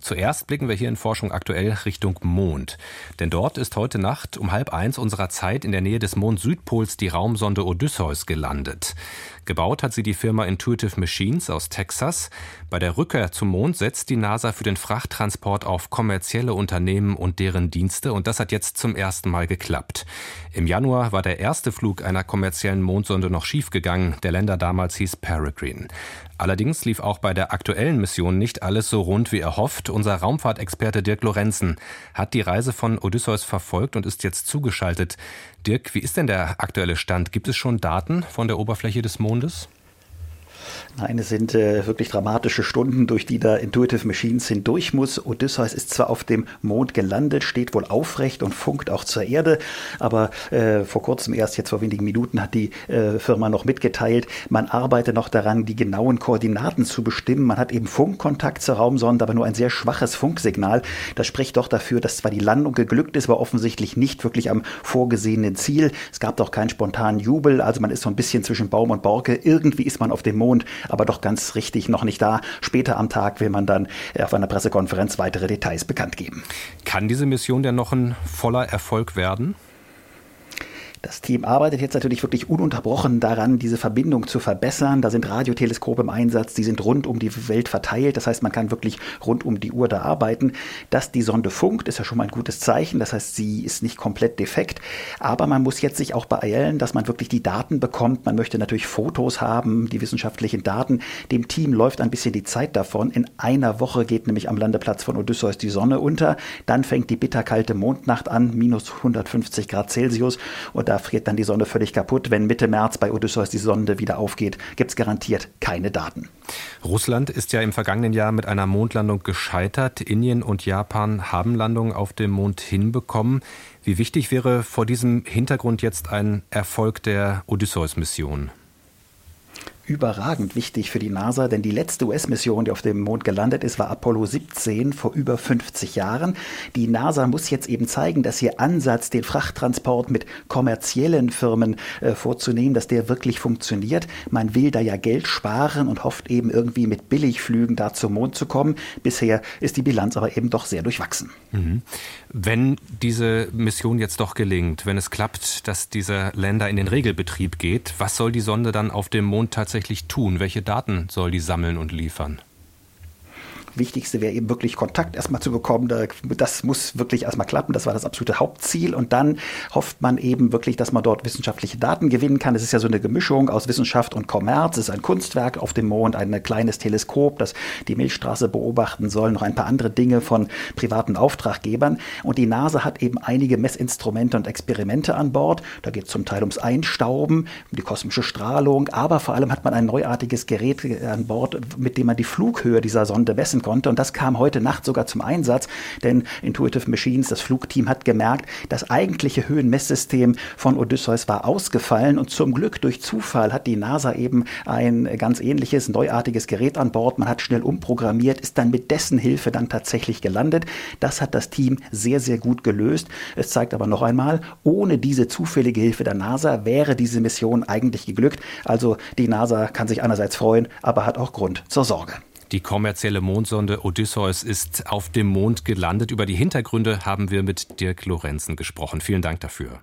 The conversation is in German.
Zuerst blicken wir hier in Forschung aktuell Richtung Mond. Denn dort ist heute Nacht um halb eins unserer Zeit in der Nähe des Mond-Südpols die Raumsonde Odysseus gelandet. Gebaut hat sie die Firma Intuitive Machines aus Texas. Bei der Rückkehr zum Mond setzt die NASA für den Frachttransport auf kommerzielle Unternehmen und deren Dienste und das hat jetzt zum ersten Mal geklappt. Im Januar war der erste Flug einer kommerziellen Mondsonde noch schiefgegangen. Der Länder damals hieß Peregrine. Allerdings lief auch bei der aktuellen Mission nicht alles so rund wie erhofft. Unser Raumfahrtexperte Dirk Lorenzen hat die Reise von Odysseus verfolgt und ist jetzt zugeschaltet. Dirk, wie ist denn der aktuelle Stand? Gibt es schon Daten von der Oberfläche des Mondes? Nein, es sind äh, wirklich dramatische Stunden, durch die da Intuitive Machines hindurch muss. Odysseus ist zwar auf dem Mond gelandet, steht wohl aufrecht und funkt auch zur Erde, aber äh, vor kurzem, erst jetzt vor wenigen Minuten, hat die äh, Firma noch mitgeteilt, man arbeite noch daran, die genauen Koordinaten zu bestimmen. Man hat eben Funkkontakt zur Raumsonde, aber nur ein sehr schwaches Funksignal. Das spricht doch dafür, dass zwar die Landung geglückt ist, aber offensichtlich nicht wirklich am vorgesehenen Ziel. Es gab doch keinen spontanen Jubel, also man ist so ein bisschen zwischen Baum und Borke. Irgendwie ist man auf dem Mond aber doch ganz richtig noch nicht da. Später am Tag will man dann auf einer Pressekonferenz weitere Details bekannt geben. Kann diese Mission denn noch ein voller Erfolg werden? Das Team arbeitet jetzt natürlich wirklich ununterbrochen daran, diese Verbindung zu verbessern. Da sind Radioteleskope im Einsatz, die sind rund um die Welt verteilt. Das heißt, man kann wirklich rund um die Uhr da arbeiten. Dass die Sonde funkt, ist ja schon mal ein gutes Zeichen. Das heißt, sie ist nicht komplett defekt. Aber man muss jetzt sich auch beeilen, dass man wirklich die Daten bekommt. Man möchte natürlich Fotos haben, die wissenschaftlichen Daten. Dem Team läuft ein bisschen die Zeit davon. In einer Woche geht nämlich am Landeplatz von Odysseus die Sonne unter. Dann fängt die bitterkalte Mondnacht an, minus 150 Grad Celsius. Und da friert dann die Sonde völlig kaputt. Wenn Mitte März bei Odysseus die Sonde wieder aufgeht, gibt es garantiert keine Daten. Russland ist ja im vergangenen Jahr mit einer Mondlandung gescheitert. Indien und Japan haben Landungen auf dem Mond hinbekommen. Wie wichtig wäre vor diesem Hintergrund jetzt ein Erfolg der Odysseus-Mission? Überragend wichtig für die NASA, denn die letzte US-Mission, die auf dem Mond gelandet ist, war Apollo 17 vor über 50 Jahren. Die NASA muss jetzt eben zeigen, dass ihr Ansatz, den Frachttransport mit kommerziellen Firmen äh, vorzunehmen, dass der wirklich funktioniert. Man will da ja Geld sparen und hofft eben irgendwie mit Billigflügen da zum Mond zu kommen. Bisher ist die Bilanz aber eben doch sehr durchwachsen. Mhm. Wenn diese Mission jetzt doch gelingt, wenn es klappt, dass dieser Länder in den Regelbetrieb geht, was soll die Sonde dann auf dem Mond tatsächlich tatsächlich tun? Welche Daten soll die sammeln und liefern? Wichtigste wäre eben wirklich Kontakt erstmal zu bekommen. Das muss wirklich erstmal klappen. Das war das absolute Hauptziel. Und dann hofft man eben wirklich, dass man dort wissenschaftliche Daten gewinnen kann. Es ist ja so eine Gemischung aus Wissenschaft und Kommerz. Es ist ein Kunstwerk auf dem Mond, ein kleines Teleskop, das die Milchstraße beobachten soll, noch ein paar andere Dinge von privaten Auftraggebern. Und die NASA hat eben einige Messinstrumente und Experimente an Bord. Da geht es zum Teil ums Einstauben, um die kosmische Strahlung, aber vor allem hat man ein neuartiges Gerät an Bord, mit dem man die Flughöhe dieser Sonde messen konnte. Und das kam heute Nacht sogar zum Einsatz, denn Intuitive Machines, das Flugteam, hat gemerkt, das eigentliche Höhenmesssystem von Odysseus war ausgefallen. Und zum Glück durch Zufall hat die NASA eben ein ganz ähnliches, neuartiges Gerät an Bord. Man hat schnell umprogrammiert, ist dann mit dessen Hilfe dann tatsächlich gelandet. Das hat das Team sehr, sehr gut gelöst. Es zeigt aber noch einmal, ohne diese zufällige Hilfe der NASA wäre diese Mission eigentlich geglückt. Also die NASA kann sich einerseits freuen, aber hat auch Grund zur Sorge. Die kommerzielle Mondsonde Odysseus ist auf dem Mond gelandet. Über die Hintergründe haben wir mit Dirk Lorenzen gesprochen. Vielen Dank dafür.